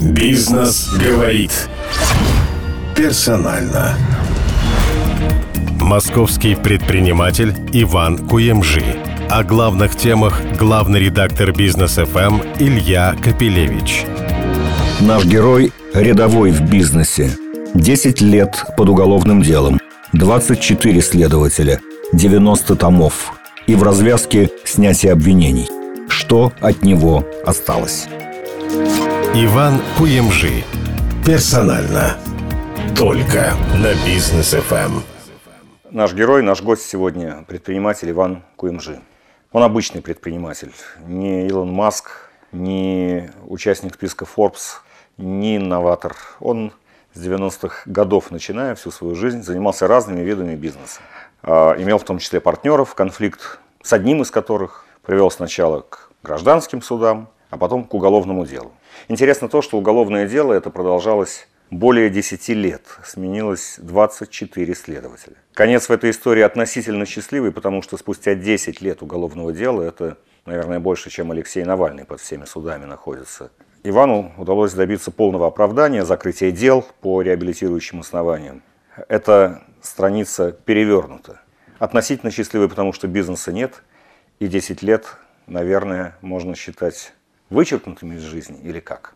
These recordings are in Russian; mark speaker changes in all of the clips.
Speaker 1: Бизнес говорит. Персонально. Московский предприниматель Иван Куемжи. О главных темах главный редактор Бизнес ФМ Илья Капелевич.
Speaker 2: Наш герой – рядовой в бизнесе. 10 лет под уголовным делом. 24 следователя. 90 томов. И в развязке снятие обвинений. Что от него осталось?
Speaker 1: Иван Куемжи. Персонально. Только на Бизнес ФМ.
Speaker 2: Наш герой, наш гость сегодня – предприниматель Иван Куемжи. Он обычный предприниматель, не Илон Маск, не участник списка Forbes, не инноватор. Он с 90-х годов, начиная всю свою жизнь, занимался разными видами бизнеса. А, имел в том числе партнеров, конфликт с одним из которых привел сначала к гражданским судам, а потом к уголовному делу. Интересно то, что уголовное дело это продолжалось более 10 лет, сменилось 24 следователя. Конец в этой истории относительно счастливый, потому что спустя 10 лет уголовного дела, это, наверное, больше, чем Алексей Навальный под всеми судами находится, Ивану удалось добиться полного оправдания, закрытия дел по реабилитирующим основаниям. Эта страница перевернута. Относительно счастливый, потому что бизнеса нет, и 10 лет, наверное, можно считать вычеркнутыми из жизни или как?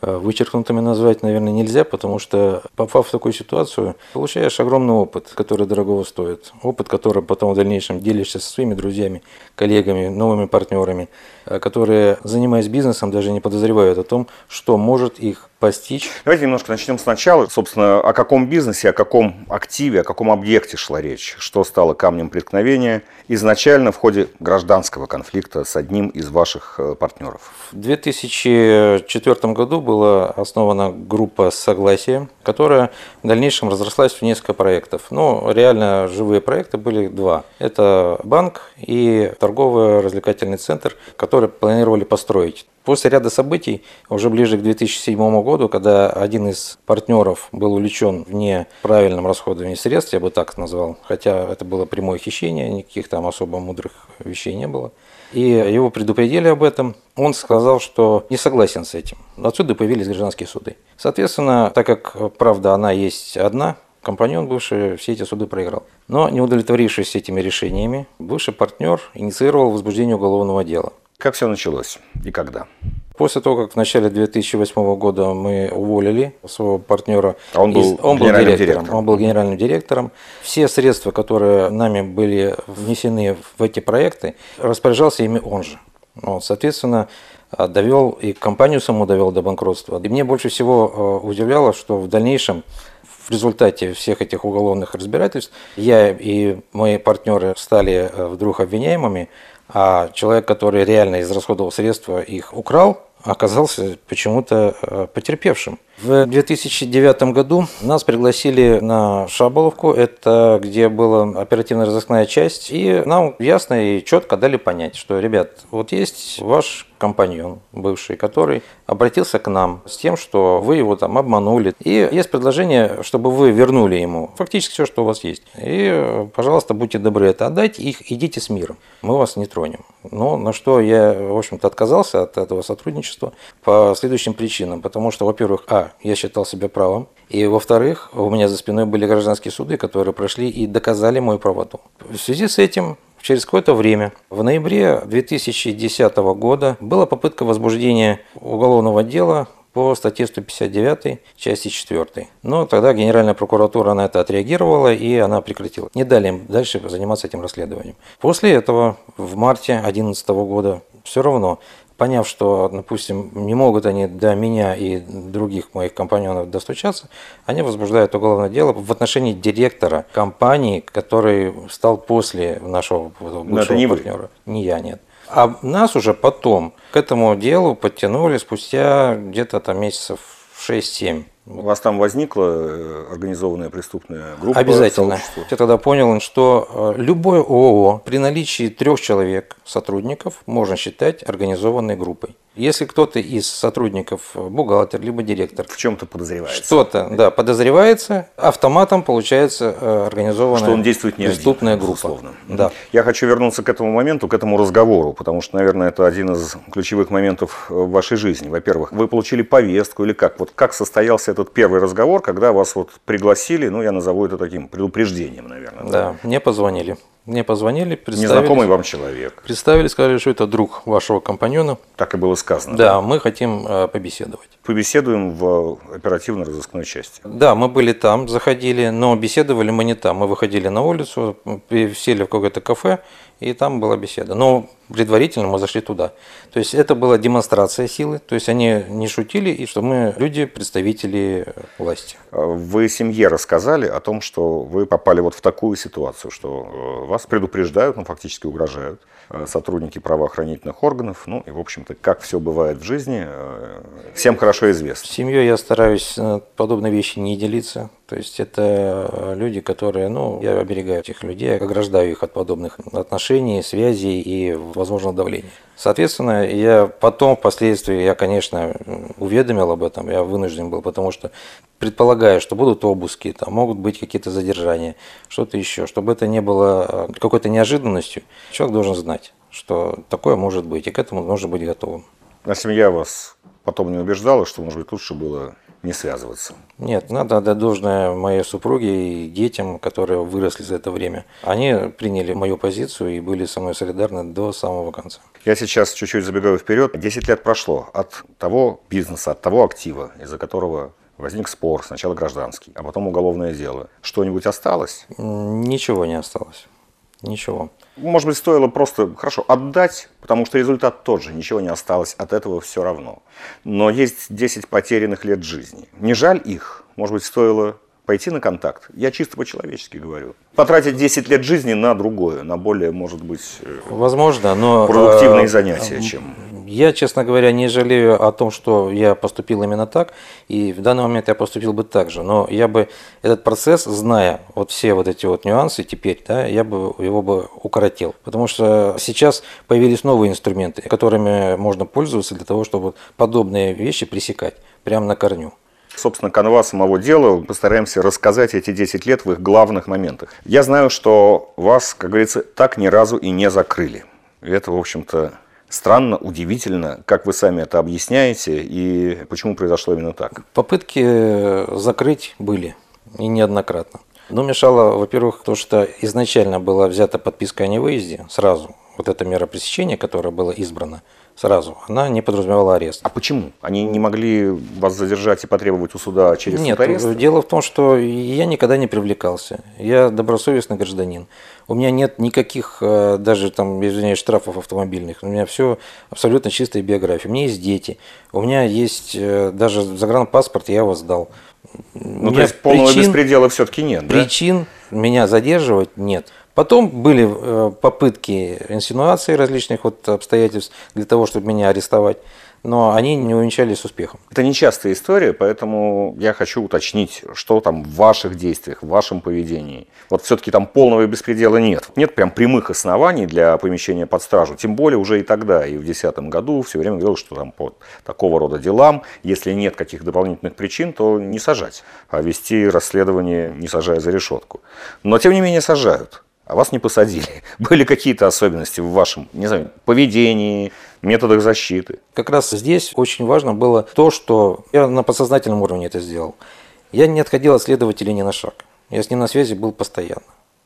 Speaker 3: Э, вычеркнутыми назвать, наверное, нельзя, потому что, попав в такую ситуацию, получаешь огромный опыт, который дорого стоит. Опыт, который потом в дальнейшем делишься со своими друзьями, коллегами, новыми партнерами, э, которые, занимаясь бизнесом, даже не подозревают о том, что может их постичь.
Speaker 2: Давайте немножко начнем сначала. Собственно, о каком бизнесе, о каком активе, о каком объекте шла речь? Что стало камнем преткновения изначально в ходе гражданского конфликта с одним из ваших э, партнеров?
Speaker 3: В 2004 году была основана группа «Согласие», которая в дальнейшем разрослась в несколько проектов. Но реально живые проекты были два. Это банк и торговый развлекательный центр, который планировали построить. После ряда событий, уже ближе к 2007 году, когда один из партнеров был увлечен в неправильном расходовании средств, я бы так назвал, хотя это было прямое хищение, никаких там особо мудрых вещей не было, и его предупредили об этом, он сказал, что не согласен с этим. Отсюда появились гражданские суды. Соответственно, так как правда она есть одна, компаньон бывший все эти суды проиграл. Но не удовлетворившись этими решениями, бывший партнер инициировал возбуждение уголовного дела.
Speaker 2: Как все началось и когда?
Speaker 3: После того, как в начале 2008 года мы уволили своего партнера,
Speaker 2: а он был,
Speaker 3: он
Speaker 2: был
Speaker 3: директором,
Speaker 2: директором.
Speaker 3: Он был генеральным директором. Все средства, которые нами были внесены в эти проекты, распоряжался ими он же. Вот, соответственно, довел и компанию саму довел до банкротства. И мне больше всего э, удивляло, что в дальнейшем в результате всех этих уголовных разбирательств я и мои партнеры стали э, вдруг обвиняемыми, а человек, который реально израсходовал средства, их украл, оказался почему-то э, потерпевшим. В 2009 году нас пригласили на Шаболовку, это где была оперативно-розыскная часть, и нам ясно и четко дали понять, что, ребят, вот есть ваш компаньон бывший, который обратился к нам с тем, что вы его там обманули. И есть предложение, чтобы вы вернули ему фактически все, что у вас есть. И, пожалуйста, будьте добры это отдать, их идите с миром. Мы вас не тронем. Но на что я, в общем-то, отказался от этого сотрудничества по следующим причинам. Потому что, во-первых, а, я считал себя правым. И, во-вторых, у меня за спиной были гражданские суды, которые прошли и доказали мою правоту. В связи с этим Через какое-то время, в ноябре 2010 года, была попытка возбуждения уголовного дела по статье 159, части 4. Но тогда Генеральная прокуратура на это отреагировала и она прекратила. Не дали им дальше заниматься этим расследованием. После этого, в марте 2011 года, все равно поняв, что, допустим, не могут они до меня и других моих компаньонов достучаться, они возбуждают уголовное дело в отношении директора компании, который стал после нашего бывшего
Speaker 2: не
Speaker 3: партнера. Вы. Не я, нет. А нас уже потом к этому делу подтянули спустя где-то там месяцев 6-7.
Speaker 2: У вас там возникла э, организованная преступная группа?
Speaker 3: Обязательно.
Speaker 2: сообщество?
Speaker 3: Я тогда понял, что э, любое ООО при наличии трех человек, сотрудников, можно считать организованной группой. Если кто-то из сотрудников, э, бухгалтер, либо директор,
Speaker 2: В чем-то подозревается.
Speaker 3: что-то да, подозревается, автоматом получается организованная
Speaker 2: Что он действует не
Speaker 3: преступная
Speaker 2: один,
Speaker 3: группа.
Speaker 2: безусловно.
Speaker 3: Да.
Speaker 2: Я хочу вернуться к этому моменту, к этому разговору, потому что, наверное, это один из ключевых моментов в вашей жизни. Во-первых, вы получили повестку или как? Вот как состоялся этот первый разговор, когда вас вот пригласили, ну, я назову это таким предупреждением, наверное.
Speaker 3: Да, мне позвонили. Мне позвонили, представились,
Speaker 2: Незнакомый вам человек.
Speaker 3: представили, сказали, что это друг вашего компаньона.
Speaker 2: Так и было сказано.
Speaker 3: Да, мы хотим э, побеседовать.
Speaker 2: Побеседуем в оперативно-розыскной части.
Speaker 3: Да, мы были там, заходили, но беседовали мы не там. Мы выходили на улицу, сели в какое-то кафе, и там была беседа. Но предварительно мы зашли туда. То есть это была демонстрация силы. То есть они не шутили, и что мы люди, представители власти.
Speaker 2: Вы семье рассказали о том, что вы попали вот в такую ситуацию, что э, вас предупреждают, ну, фактически угрожают э, сотрудники правоохранительных органов. Ну, и, в общем-то, как все бывает в жизни, э, всем хорошо
Speaker 3: С
Speaker 2: известно.
Speaker 3: семьей я стараюсь подобные вещи не делиться. То есть это люди, которые, ну, я оберегаю этих людей, ограждаю их от подобных отношений, связей и возможного давления. Соответственно, я потом, впоследствии, я, конечно, уведомил об этом, я вынужден был, потому что предполагаю, что будут обыски, там могут быть какие-то задержания, что-то еще, чтобы это не было э, какой-то неожиданностью, человек должен знать, что такое может быть, и к этому нужно быть готовым.
Speaker 2: А семья вас потом не убеждала, что, может быть, лучше было не связываться.
Speaker 3: Нет, надо отдать должное моей супруге и детям, которые выросли за это время. Они приняли мою позицию и были со мной солидарны до самого конца.
Speaker 2: Я сейчас чуть-чуть забегаю вперед. 10 лет прошло от того бизнеса, от того актива, из-за которого возник спор, сначала гражданский, а потом уголовное дело. Что-нибудь осталось?
Speaker 3: Ничего не осталось. Ничего.
Speaker 2: Может быть, стоило просто, хорошо, отдать, потому что результат тот же, ничего не осталось, от этого все равно. Но есть 10 потерянных лет жизни. Не жаль их? Может быть, стоило пойти на контакт? Я чисто по-человечески говорю. Потратить 10 лет жизни на другое, на более, может быть, э,
Speaker 3: Возможно, но...
Speaker 2: продуктивные
Speaker 3: э,
Speaker 2: занятия, чем...
Speaker 3: Я, честно говоря, не жалею о том, что я поступил именно так, и в данный момент я поступил бы так же. Но я бы этот процесс, зная вот все вот эти вот нюансы теперь, да, я бы его бы укоротил. Потому что сейчас появились новые инструменты, которыми можно пользоваться для того, чтобы подобные вещи пресекать прямо на корню.
Speaker 2: Собственно, канва самого дела. Постараемся рассказать эти 10 лет в их главных моментах. Я знаю, что вас, как говорится, так ни разу и не закрыли. И это, в общем-то, странно, удивительно, как вы сами это объясняете и почему произошло именно так.
Speaker 3: Попытки э, закрыть были, и неоднократно. Но мешало, во-первых, то, что изначально была взята подписка о невыезде сразу. Вот эта мера пресечения, которая была избрана сразу, она не подразумевала арест.
Speaker 2: А почему? Они не могли вас задержать и потребовать у суда через
Speaker 3: Нет,
Speaker 2: суд ареста?
Speaker 3: дело в том, что я никогда не привлекался. Я добросовестный гражданин. У меня нет никаких э, даже там, извиняюсь, штрафов автомобильных. У меня все абсолютно чистая биография. У меня есть дети. У меня есть э, даже загранпаспорт, я его сдал.
Speaker 2: Ну, то есть полного
Speaker 3: причин-
Speaker 2: беспредела все-таки нет, да?
Speaker 3: Причин меня задерживать нет. Потом были э, попытки инсинуации различных вот обстоятельств для того, чтобы меня арестовать, но они не увенчались успехом.
Speaker 2: Это нечастая история, поэтому я хочу уточнить, что там в ваших действиях, в вашем поведении. Вот все-таки там полного беспредела нет. Нет прям прямых оснований для помещения под стражу. Тем более уже и тогда, и в 2010 году все время говорил, что там по такого рода делам, если нет каких дополнительных причин, то не сажать, а вести расследование, не сажая за решетку. Но тем не менее сажают. А вас не посадили. Были какие-то особенности в вашем, не знаю, поведении, методах защиты?
Speaker 3: Как раз здесь очень важно было то, что я на подсознательном уровне это сделал. Я не отходил от следователя ни на шаг. Я с ним на связи был постоянно.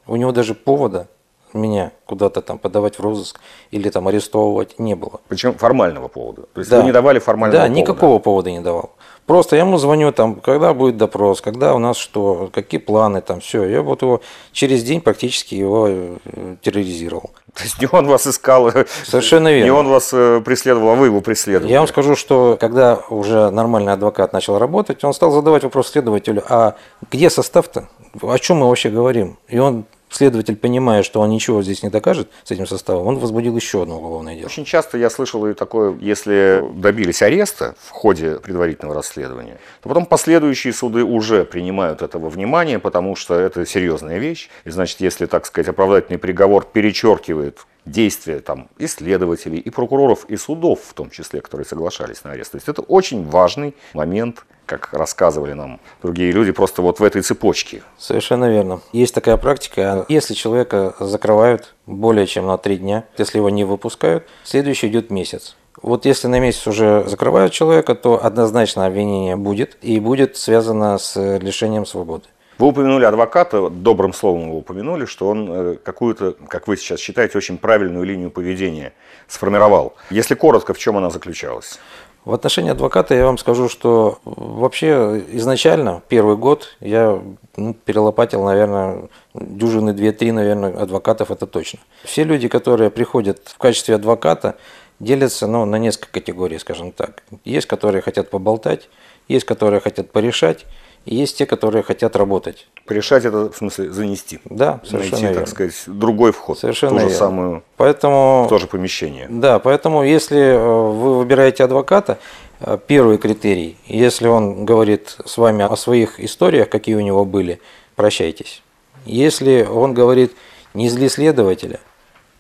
Speaker 3: У него даже повода меня куда-то там подавать в розыск или там арестовывать не было.
Speaker 2: Причем формального повода. То есть
Speaker 3: Да.
Speaker 2: вы не давали формального
Speaker 3: Да,
Speaker 2: повода.
Speaker 3: никакого повода не давал. Просто я ему звоню, там, когда будет допрос, когда у нас что, какие планы, там, все. Я вот его через день практически его э, терроризировал.
Speaker 2: То есть не он вас искал,
Speaker 3: Совершенно
Speaker 2: не
Speaker 3: верно.
Speaker 2: он вас э, преследовал, а вы его преследовали.
Speaker 3: Я вам скажу, что когда уже нормальный адвокат начал работать, он стал задавать вопрос следователю, а где состав-то? О чем мы вообще говорим? И он Следователь, понимая, что он ничего здесь не докажет с этим составом, он возбудил еще одно уголовное дело.
Speaker 2: Очень часто я слышал и такое, если добились ареста в ходе предварительного расследования, то потом последующие суды уже принимают этого внимания, потому что это серьезная вещь. И значит, если, так сказать, оправдательный приговор перечеркивает действия там, и следователей, и прокуроров, и судов в том числе, которые соглашались на арест. То есть это очень важный момент как рассказывали нам другие люди, просто вот в этой цепочке.
Speaker 3: Совершенно верно. Есть такая практика. Если человека закрывают более чем на три дня, если его не выпускают, следующий идет месяц. Вот если на месяц уже закрывают человека, то однозначно обвинение будет и будет связано с лишением свободы.
Speaker 2: Вы упомянули адвоката, добрым словом его упомянули, что он э, какую-то, как вы сейчас считаете, очень правильную линию поведения сформировал. Если коротко, в чем она заключалась?
Speaker 3: В отношении адвоката я вам скажу, что вообще изначально первый год я ну, перелопатил, наверное, дюжины две-три, наверное, адвокатов, это точно. Все люди, которые приходят в качестве адвоката, делятся ну, на несколько категорий, скажем так. Есть, которые хотят поболтать, есть, которые хотят порешать, и есть те, которые хотят работать.
Speaker 2: Решать это, в смысле, занести.
Speaker 3: Да, совершенно
Speaker 2: Найти,
Speaker 3: верно.
Speaker 2: так сказать, другой вход.
Speaker 3: Совершенно
Speaker 2: ту же
Speaker 3: верно.
Speaker 2: самую,
Speaker 3: Поэтому,
Speaker 2: в то же помещение.
Speaker 3: да, поэтому если э, вы выбираете адвоката, э, первый критерий, если он говорит с вами о своих историях, какие у него были, прощайтесь. Если он говорит не зли следователя,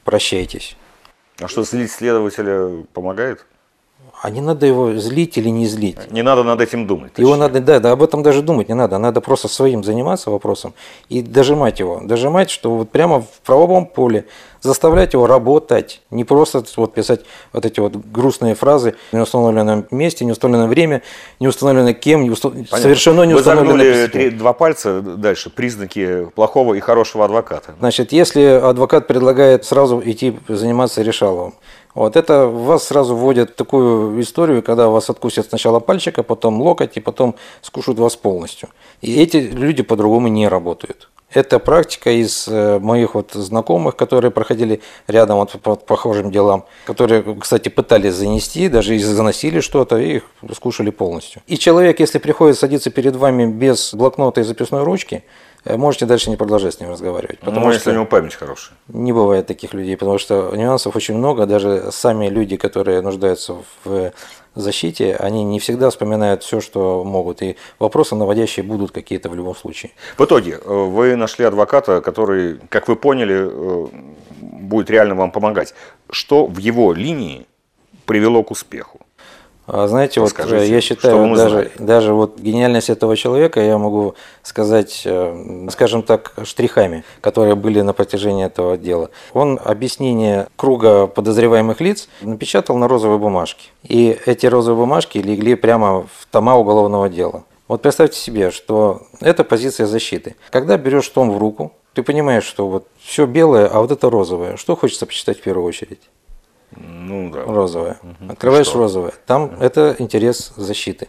Speaker 3: прощайтесь.
Speaker 2: А что, злить следователя помогает?
Speaker 3: А не надо его злить или не злить.
Speaker 2: Не надо над этим думать.
Speaker 3: Его
Speaker 2: точнее.
Speaker 3: надо, да, да, об этом даже думать не надо. Надо просто своим заниматься вопросом и дожимать его. Дожимать, что вот прямо в правовом поле заставлять его работать. Не просто вот писать вот эти вот грустные фразы в неустановленном месте, неустановленное время, не установлено кем, не устав- совершенно не
Speaker 2: Вы
Speaker 3: установлено.
Speaker 2: три- два пальца дальше, признаки плохого и хорошего адвоката.
Speaker 3: Значит, если адвокат предлагает сразу идти заниматься решаловым, вот это вас сразу вводят в такую историю, когда вас откусят сначала пальчик, а потом локоть, и потом скушают вас полностью. И эти люди по-другому не работают. Это практика из э, моих вот знакомых, которые проходили рядом вот по похожим делам, которые, кстати, пытались занести, даже и заносили что-то, и их скушали полностью. И человек, если приходит садиться перед вами без блокнота и записной ручки, можете дальше не продолжать с ним разговаривать.
Speaker 2: ну, если у него память хорошая.
Speaker 3: Не бывает таких людей, потому что нюансов очень много. Даже сами люди, которые нуждаются в защите, они не всегда вспоминают все, что могут. И вопросы наводящие будут какие-то в любом случае.
Speaker 2: В итоге э, вы нашли адвоката, который, как вы поняли, э, будет реально вам помогать. Что в его линии привело к успеху?
Speaker 3: А Знаете, вот
Speaker 2: Расскажите,
Speaker 3: э, я считаю, даже, даже вот гениальность этого человека я могу сказать, э, скажем так, штрихами, которые были на протяжении этого дела. Он объяснение круга подозреваемых лиц напечатал на розовой бумажке. И эти розовые бумажки легли прямо в тома уголовного дела. Вот представьте себе, что это позиция защиты. Когда берешь том в руку, ты понимаешь, что вот все белое, а вот это розовое. Что хочется почитать в первую очередь?
Speaker 2: Ну да.
Speaker 3: розовое. Открываешь
Speaker 2: Что?
Speaker 3: розовое. Там это интерес защиты.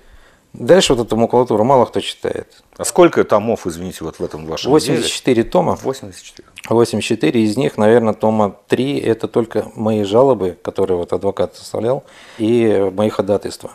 Speaker 3: Дальше вот эту макулатуру мало кто читает.
Speaker 2: А сколько томов, извините, вот в этом вашем
Speaker 3: 84 тома.
Speaker 2: деле? 84.
Speaker 3: 84 из них, наверное, тома 3 это только мои жалобы, которые вот адвокат составлял, и мои ходатайства.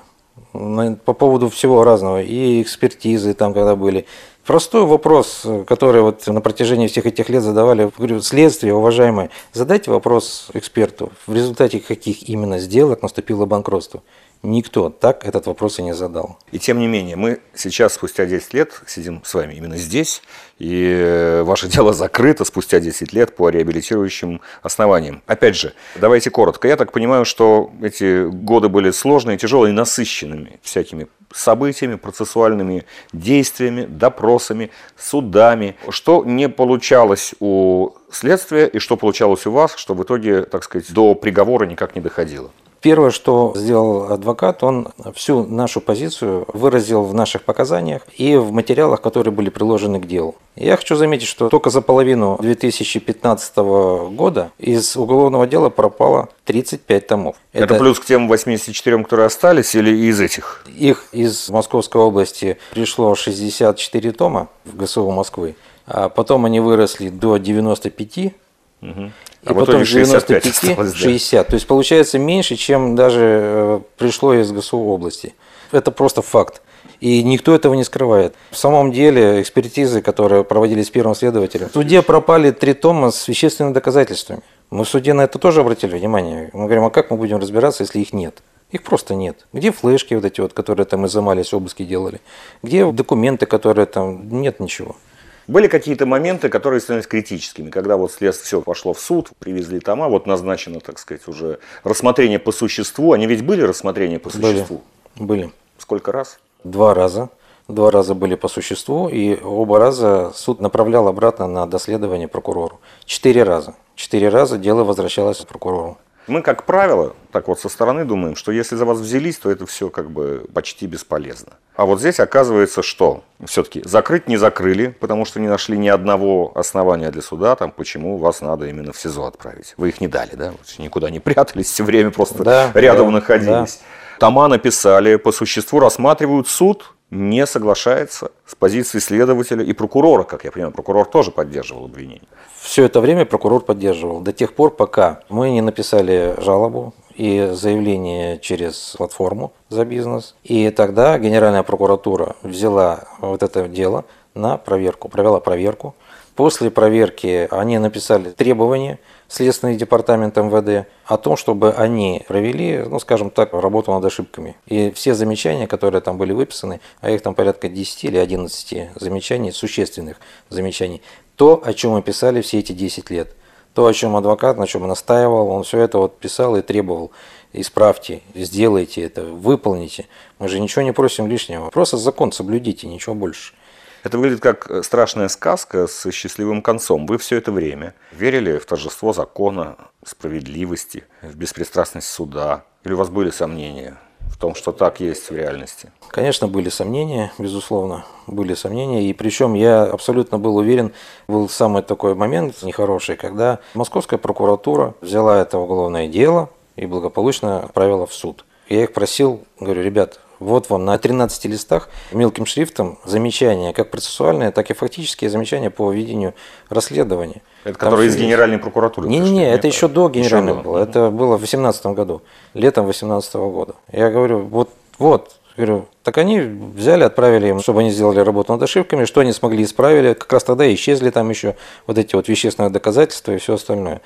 Speaker 3: По поводу всего разного, и экспертизы там когда были. Простой вопрос, который вот на протяжении всех этих лет задавали, говорю, следствие, уважаемое, задайте вопрос эксперту, в результате каких именно сделок наступило банкротство. Никто так этот вопрос и не задал.
Speaker 2: И тем не менее, мы сейчас, спустя 10 лет, сидим с вами именно здесь, и э, ваше дело закрыто спустя 10 лет по реабилитирующим основаниям. Опять же, давайте коротко. Я так понимаю, что эти годы были сложные, тяжелые, насыщенными всякими событиями, процессуальными действиями, допросами, судами. Что не получалось у следствия и что получалось у вас, что в итоге, так сказать, до приговора никак не доходило?
Speaker 3: Первое, что сделал адвокат, он всю нашу позицию выразил в наших показаниях и в материалах, которые были приложены к делу. Я хочу заметить, что только за половину 2015 года из уголовного дела пропало 35 томов.
Speaker 2: Это, плюс к тем 84, которые остались, или из этих?
Speaker 3: Их из Московской области пришло 64 тома в ГСУ Москвы, а потом они выросли до 95
Speaker 2: Угу.
Speaker 3: И а потом 95 осталось, 60. Да. То есть получается меньше, чем даже э, пришло из ГСУ области. Это просто факт. И никто этого не скрывает. В самом деле, экспертизы, которые проводились первым следователем, в суде пропали три тома с вещественными доказательствами. Мы в суде на это тоже обратили внимание. Мы говорим, а как мы будем разбираться, если их нет? Их просто нет. Где флешки вот эти вот, которые там изымались, обыски делали? Где документы, которые там... Нет ничего.
Speaker 2: Были какие-то моменты, которые становились критическими, когда вот следствие все пошло в суд, привезли тома, вот назначено, так сказать, уже рассмотрение по существу. Они ведь были рассмотрения по существу?
Speaker 3: Были. были.
Speaker 2: Сколько раз?
Speaker 3: Два раза. Два раза были по существу, и оба раза суд направлял обратно на доследование прокурору. Четыре раза. Четыре раза дело возвращалось прокурору.
Speaker 2: Мы, как правило, так вот со стороны думаем, что если за вас взялись, то это все как бы почти бесполезно. А вот здесь оказывается, что все-таки закрыть не закрыли, потому что не нашли ни одного основания для суда, там, почему вас надо именно в СИЗО отправить. Вы их не дали, да? Никуда не прятались, все время просто да, рядом да, находились. Да. Тома написали, по существу рассматривают суд, не соглашается с позицией следователя и прокурора, как я понимаю. Прокурор тоже поддерживал обвинение.
Speaker 3: Все это время прокурор поддерживал. До тех пор, пока мы не написали жалобу и заявление через платформу за бизнес. И тогда Генеральная прокуратура взяла вот это дело на проверку, провела проверку. После проверки они написали требования Следственный департамент МВД о том, чтобы они провели, ну, скажем так, работу над ошибками. И все замечания, которые там были выписаны, а их там порядка 10 или 11 замечаний, существенных замечаний, то, о чем мы писали все эти 10 лет. То, о чем адвокат, на чем настаивал, он все это вот писал и требовал. Исправьте, сделайте это, выполните. Мы же ничего не просим лишнего. Просто закон соблюдите, ничего больше.
Speaker 2: Это выглядит как э, страшная сказка с счастливым концом. Вы все это время верили в торжество закона, справедливости, в беспристрастность суда? Или у вас были сомнения в том, что так есть в реальности?
Speaker 3: Конечно, были сомнения, безусловно, были сомнения. И причем я абсолютно был уверен, был самый такой момент нехороший, когда Московская прокуратура взяла это уголовное дело и благополучно отправила в суд. Я их просил, говорю, ребят, вот вам на 13 листах мелким шрифтом замечания, как процессуальные, так и фактические замечания по ведению расследования.
Speaker 2: Это которые из Генеральной прокуратуры?
Speaker 3: Не-не-не, это еще до Генеральной еще было. Это было в 2018 году, летом 2018 года. Я говорю, вот, вот, говорю, так они взяли, отправили им, чтобы они сделали работу над ошибками, что они смогли исправили. Как раз тогда исчезли там еще вот эти вот вещественные доказательства и все остальное.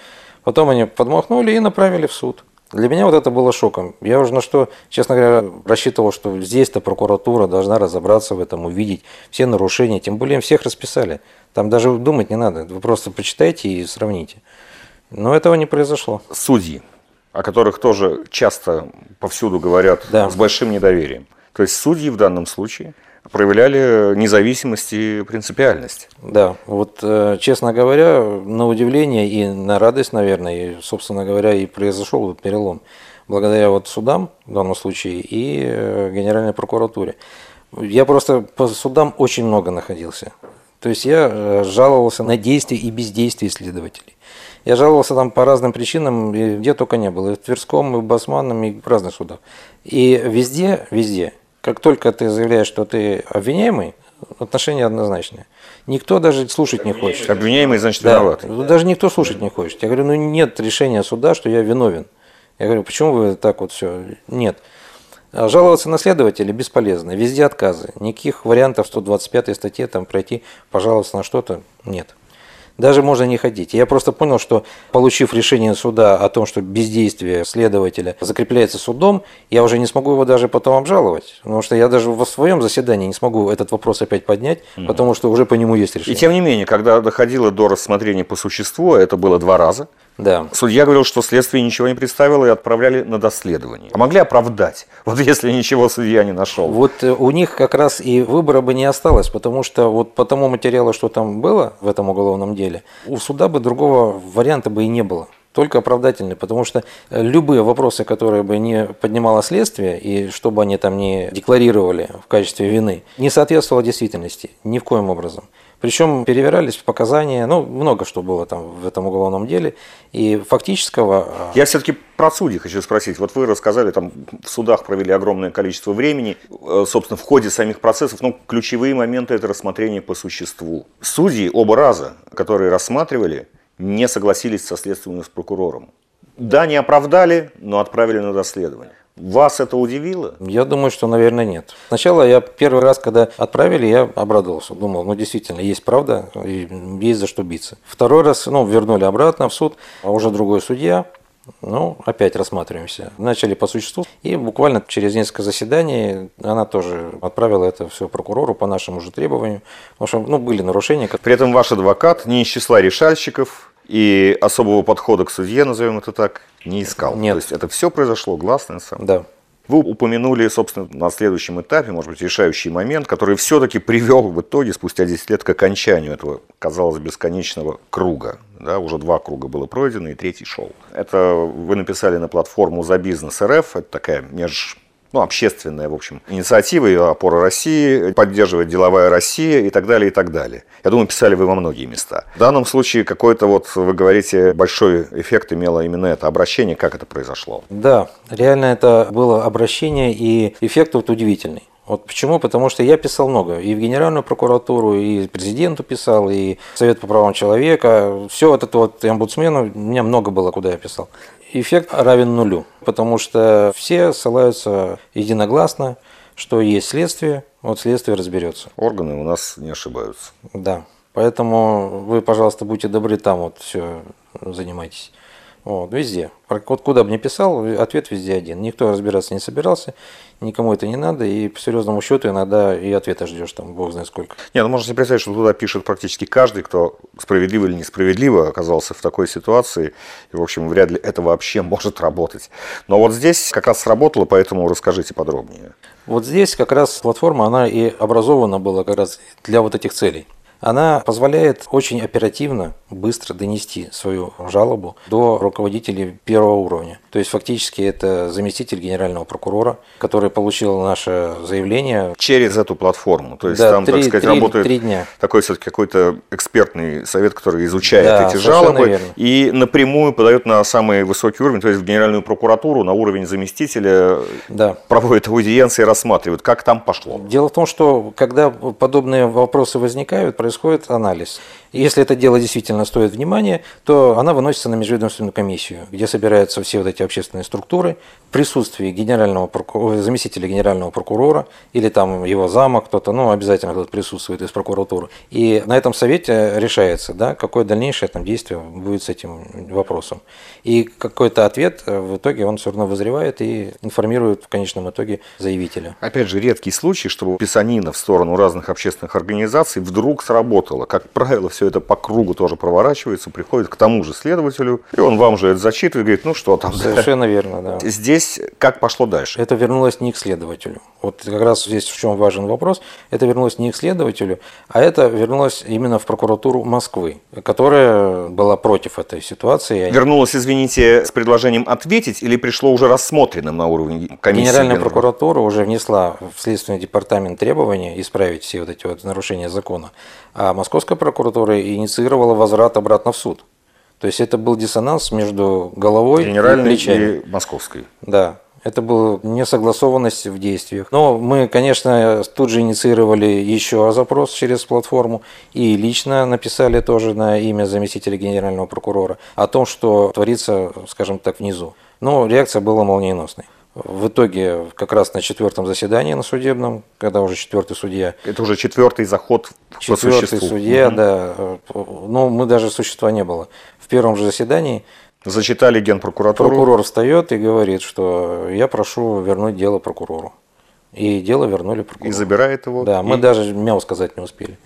Speaker 3: Потом они подмахнули и направили в суд. Для меня вот это было шоком. Я уже на что, честно говоря, рассчитывал, что здесь-то прокуратура должна разобраться в этом, увидеть все нарушения. Тем более всех расписали. Там даже думать не надо. Вы просто почитайте и сравните. Но этого не произошло.
Speaker 2: Судьи, о которых тоже часто повсюду говорят да. с большим недоверием. То есть судьи в данном случае – проявляли независимость и принципиальность.
Speaker 3: Да, вот, э, честно говоря, на удивление и на радость, наверное, и, собственно говоря, и произошел этот перелом. Благодаря вот судам, в данном случае, и э, Генеральной прокуратуре. Я просто по судам очень много находился. То есть я э, жаловался на действия и бездействие следователей. Я жаловался там по разным причинам, где только не было. И в Тверском, и в Басманном, и в разных судах. И везде, везде как только ты заявляешь, что ты обвиняемый, отношения однозначные. Никто даже слушать не хочет.
Speaker 2: Обвиняемый, значит, да. виноват.
Speaker 3: Даже никто слушать не хочет. Я говорю, ну нет решения суда, что я виновен. Я говорю, почему вы так вот все? Нет. А жаловаться на следователя бесполезно. Везде отказы. Никаких вариантов 125 статье там пройти, пожаловаться на что-то нет даже можно не ходить. Я просто понял, что получив решение суда о том, что бездействие следователя закрепляется судом, я уже не смогу его даже потом обжаловать. Потому что я даже в своем заседании не смогу этот вопрос опять поднять, угу. потому что уже по нему есть решение.
Speaker 2: И тем не менее, когда доходило до рассмотрения по существу, это было два раза,
Speaker 3: да.
Speaker 2: Судья говорил, что следствие ничего не представило и отправляли на доследование. А могли оправдать, вот если ничего судья не нашел.
Speaker 3: Вот э, у них как раз и выбора бы не осталось, потому что вот по тому материалу, что там было в этом уголовном деле, у суда бы другого варианта бы и не было только оправдательный, потому что э, любые вопросы, которые бы не поднимало следствие, и что бы они там не декларировали в качестве вины, не соответствовало действительности ни в коем образом. Причем перевирались показания, ну, много что было там в этом уголовном деле. И фактического...
Speaker 2: А, Я все-таки про судей хочу спросить. Вот вы рассказали, там в судах провели огромное количество времени. Э, собственно, в ходе самих процессов, ну, ключевые моменты – это рассмотрение по существу. Судьи оба раза, которые рассматривали, не согласились со следственным с прокурором. Да, не оправдали, но отправили на доследование. Вас это удивило?
Speaker 3: Я думаю, что, наверное, нет. Сначала я первый раз, когда отправили, я обрадовался. Думал, ну действительно, есть правда, и есть за что биться. Второй раз, ну, вернули обратно в суд, а уже другой судья. Ну, опять рассматриваемся. Начали по существу. И буквально через несколько заседаний она тоже отправила это все прокурору по нашему же требованию. Потому что ну, были нарушения.
Speaker 2: При этом ваш адвокат не из числа решальщиков и особого подхода к судье, назовем это так, не искал.
Speaker 3: Нет.
Speaker 2: То есть это все произошло гласно.
Speaker 3: Да.
Speaker 2: Вы упомянули, собственно, на следующем этапе, может быть, решающий момент, который все-таки привел в итоге спустя 10 лет к окончанию этого, казалось, бесконечного круга. Да, уже два круга было пройдено, и третий шел. Это вы написали на платформу «За бизнес РФ». Это такая меж ну, общественная, в общем, инициатива, ее опора России, поддерживает деловая Россия и так далее, и так далее. Я думаю, писали вы во многие места. В данном случае какой-то, вот вы говорите, большой эффект имело именно это обращение. Как это произошло?
Speaker 3: Да, реально это было обращение, и эффект вот удивительный. Вот почему? Потому что я писал много. И в Генеральную прокуратуру, и президенту писал, и Совет по правам человека. Все вот это вот омбудсмену, у меня много было, куда я писал эффект равен нулю, потому что все ссылаются единогласно, что есть следствие, вот следствие разберется.
Speaker 2: Органы у нас не ошибаются.
Speaker 3: Да, поэтому вы, пожалуйста, будьте добры, там вот все занимайтесь. Вот, везде. Вот куда бы ни писал, ответ везде один. Никто разбираться не собирался, никому это не надо, и по серьезному счету иногда и ответа ждешь, там, бог знает сколько.
Speaker 2: Нет, ну можно себе представить, что туда пишет практически каждый, кто справедливо или несправедливо оказался в такой ситуации, и, в общем, вряд ли это вообще может работать. Но вот здесь как раз сработало, поэтому расскажите подробнее.
Speaker 3: Вот здесь как раз платформа, она и образована была как раз для вот этих целей. Она позволяет очень оперативно, быстро донести свою жалобу до руководителей первого уровня. То есть фактически это заместитель генерального прокурора, который получил наше заявление.
Speaker 2: Через эту платформу. То есть
Speaker 3: да,
Speaker 2: там,
Speaker 3: 3,
Speaker 2: так сказать,
Speaker 3: 3,
Speaker 2: работает
Speaker 3: 3 дня.
Speaker 2: такой все-таки какой-то экспертный совет, который изучает
Speaker 3: Да,
Speaker 2: эти жалобы
Speaker 3: верно.
Speaker 2: и напрямую подает на самый высокий уровень, то есть в Генеральную прокуратуру, на уровень заместителя,
Speaker 3: Да.
Speaker 2: проводит аудиенции, рассматривает, как там пошло.
Speaker 3: Дело в том, что когда подобные вопросы возникают, происходит анализ. И Если это дело действительно стоит внимания, то она выносится на межведомственную комиссию, где собираются все вот эти общественные структуры в присутствии генерального проку- заместителя генерального прокурора или там его зама кто-то, ну обязательно кто-то присутствует из прокуратуры. И на этом совете решается, да, какое дальнейшее там действие будет с этим вопросом. И какой-то ответ э, в итоге он все равно вызревает и информирует в конечном итоге заявителя.
Speaker 2: Опять же, редкий случай, чтобы писанина в сторону разных общественных организаций вдруг сработала. Как правило, все это по кругу тоже проворачивается, приходит к тому же следователю, и он вам же это зачитывает, говорит, ну что там.
Speaker 3: Совершенно верно, да.
Speaker 2: Здесь как пошло дальше?
Speaker 3: Это вернулось не к следователю. Вот как раз здесь в чем важен вопрос. Это вернулось не к следователю, а это вернулось именно в прокуратуру Москвы, которая была против этой ситуации.
Speaker 2: Вернулась, извините, с предложением ответить или пришло уже рассмотренным на уровне комиссии?
Speaker 3: Генеральная прокуратура уже внесла в Следственный департамент требования исправить все вот эти вот нарушения закона, а Московская прокуратура инициировала возврат обратно в суд. То есть это был диссонанс между головой и
Speaker 2: Генеральной
Speaker 3: плечами.
Speaker 2: и московской.
Speaker 3: Да, это была несогласованность в действиях. Но мы, конечно, тут же инициировали еще запрос через платформу и лично написали тоже на имя заместителя генерального прокурора о том, что творится, скажем так, внизу. Но реакция была молниеносной. В итоге, как раз на четвертом заседании на судебном, когда уже четвертый судья
Speaker 2: Это уже четвертый заход по
Speaker 3: Четвертый
Speaker 2: существу.
Speaker 3: судья,
Speaker 2: Мгм.
Speaker 3: да. Ну, мы даже существа не было. В первом же заседании
Speaker 2: Зачитали генпрокуратуру.
Speaker 3: прокурор встает и говорит, что я прошу вернуть дело прокурору. И дело вернули
Speaker 2: И
Speaker 3: прокурору.
Speaker 2: забирает его.
Speaker 3: Да, мы
Speaker 2: И-
Speaker 3: даже мяу сказать не успели.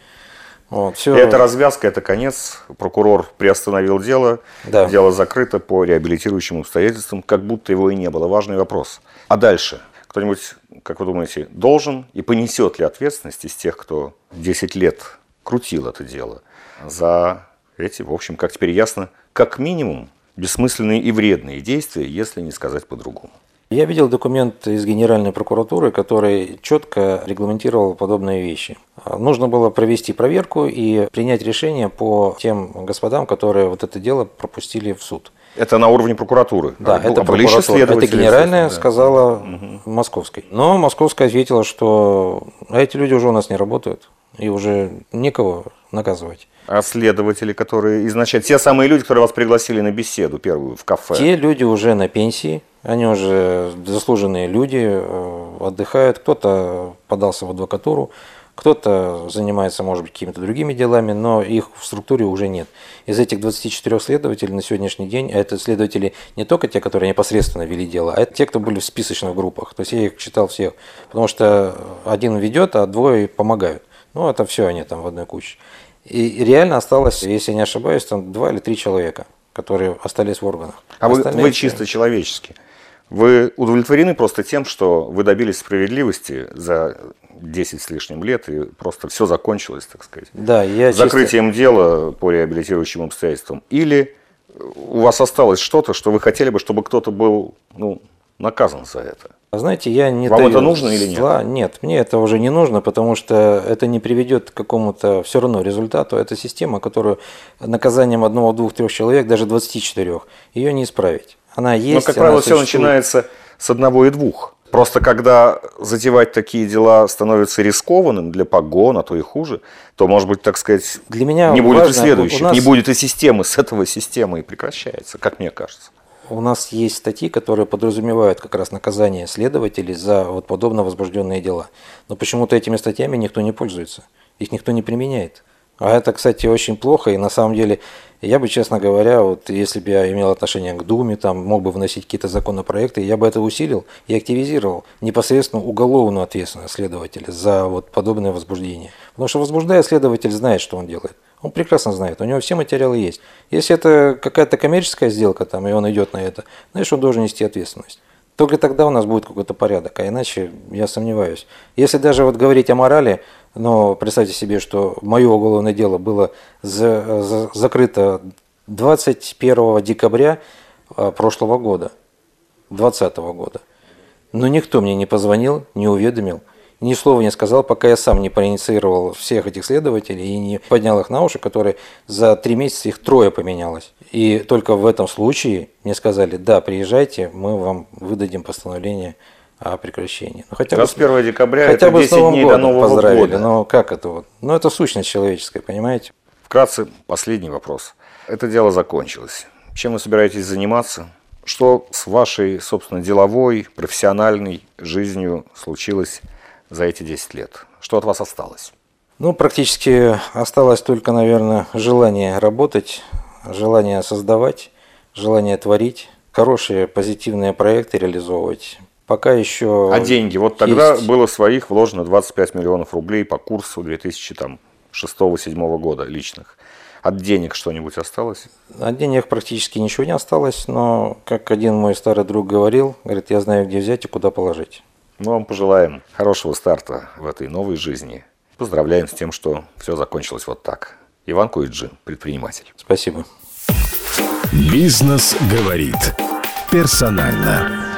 Speaker 3: Вот, все.
Speaker 2: И это развязка, это конец. Прокурор приостановил дело.
Speaker 3: Да.
Speaker 2: Дело закрыто по реабилитирующим обстоятельствам, как будто его и не было. Важный вопрос. А дальше? Кто-нибудь, как вы думаете, должен и понесет ли ответственность из тех, кто 10 лет крутил это дело за эти, в общем, как теперь ясно, как минимум бессмысленные и вредные действия, если не сказать по-другому.
Speaker 3: Я видел документ из Генеральной прокуратуры, который четко регламентировал подобные вещи. Нужно было провести проверку и принять решение по тем господам, которые вот это дело пропустили в суд.
Speaker 2: Это на уровне прокуратуры.
Speaker 3: Да,
Speaker 2: А,
Speaker 3: это прокуратура. Это генеральная
Speaker 2: да.
Speaker 3: сказала Московской. Но Московская ответила, что а эти люди уже у нас не работают. и уже некого наказывать.
Speaker 2: А следователи, которые изначально... Те самые люди, которые вас пригласили на беседу первую в кафе.
Speaker 3: Те люди уже на пенсии, они уже заслуженные люди, э, отдыхают. Кто-то подался в адвокатуру, кто-то занимается, может быть, какими-то другими делами, но их в структуре уже нет. Из этих 24 следователей на сегодняшний день, а это следователи не только те, которые непосредственно вели дело, а это те, кто были в списочных группах. То есть я их читал всех, потому что один ведет, а двое помогают. Ну, это все они там в одной куче. И реально осталось, если не ошибаюсь, там два или три человека, которые остались в органах.
Speaker 2: А вы, вы чисто человечески. Вы удовлетворены просто тем, что вы добились справедливости за 10 с лишним лет, и просто все закончилось, так сказать.
Speaker 3: Да, я
Speaker 2: Закрытием чисто... дела по реабилитирующим обстоятельствам. Или у вас осталось что-то, что вы хотели бы, чтобы кто-то был ну, наказан за это?
Speaker 3: А знаете, я не
Speaker 2: Вам это нужно или нет?
Speaker 3: Зла. Нет, мне это уже не нужно, потому что это не приведет к какому-то все равно результату. Это система, которую наказанием одного, двух, трех человек, даже 24, ее не исправить. Она есть.
Speaker 2: Но, как правило, все начинается с одного и двух. Просто когда затевать такие дела становится рискованным для погон, а то и хуже, то, может быть, так сказать,
Speaker 3: для меня
Speaker 2: не будет важно, и следующих, нас... не будет и системы, с этого система и прекращается, как мне кажется.
Speaker 3: У нас есть статьи, которые подразумевают как раз наказание следователей за вот подобно возбужденные дела. Но почему-то этими статьями никто не пользуется, их никто не применяет. А это, кстати, очень плохо, и на самом деле я бы, честно говоря, вот если бы я имел отношение к Думе, там мог бы вносить какие-то законопроекты, я бы это усилил и активизировал непосредственно уголовную ответственность следователя за вот подобное возбуждение. Потому что возбуждая, следователь знает, что он делает. Он прекрасно знает, у него все материалы есть. Если это какая-то коммерческая сделка, там, и он идет на это, знаешь, он должен нести ответственность. Только тогда у нас будет какой-то порядок, а иначе я сомневаюсь. Если даже вот говорить о морали, но представьте себе, что мое уголовное дело было за, за, закрыто 21 декабря а, прошлого года, 2020 года. Но никто мне не позвонил, не уведомил, ни слова не сказал, пока я сам не проинициировал всех этих следователей и не поднял их на уши, которые за три месяца их трое поменялось. И только в этом случае мне сказали, да, приезжайте, мы вам выдадим постановление о прекращении.
Speaker 2: Ну, хотя 21 бы, декабря
Speaker 3: хотя
Speaker 2: это
Speaker 3: бы 10
Speaker 2: дней
Speaker 3: до
Speaker 2: Нового
Speaker 3: поздравили.
Speaker 2: года.
Speaker 3: Но как это вот? Ну это сущность человеческая, понимаете?
Speaker 2: Вкратце, последний вопрос. Это дело закончилось. Чем вы собираетесь заниматься? Что с вашей, собственно, деловой, профессиональной жизнью случилось за эти 10 лет? Что от вас осталось?
Speaker 3: Ну, практически осталось только, наверное, желание работать, желание создавать, желание творить, хорошие позитивные проекты реализовывать. Пока еще...
Speaker 2: А деньги? Вот тогда есть... было своих вложено 25 миллионов рублей по курсу 2006-2007 года личных. От денег что-нибудь осталось?
Speaker 3: От денег практически ничего не осталось, но, как один мой старый друг говорил, говорит, я знаю, где взять и куда положить.
Speaker 2: Мы вам пожелаем хорошего старта в этой новой жизни. Поздравляем с тем, что все закончилось вот так. Иван Куиджи, предприниматель.
Speaker 3: Спасибо.
Speaker 1: Бизнес говорит. Персонально.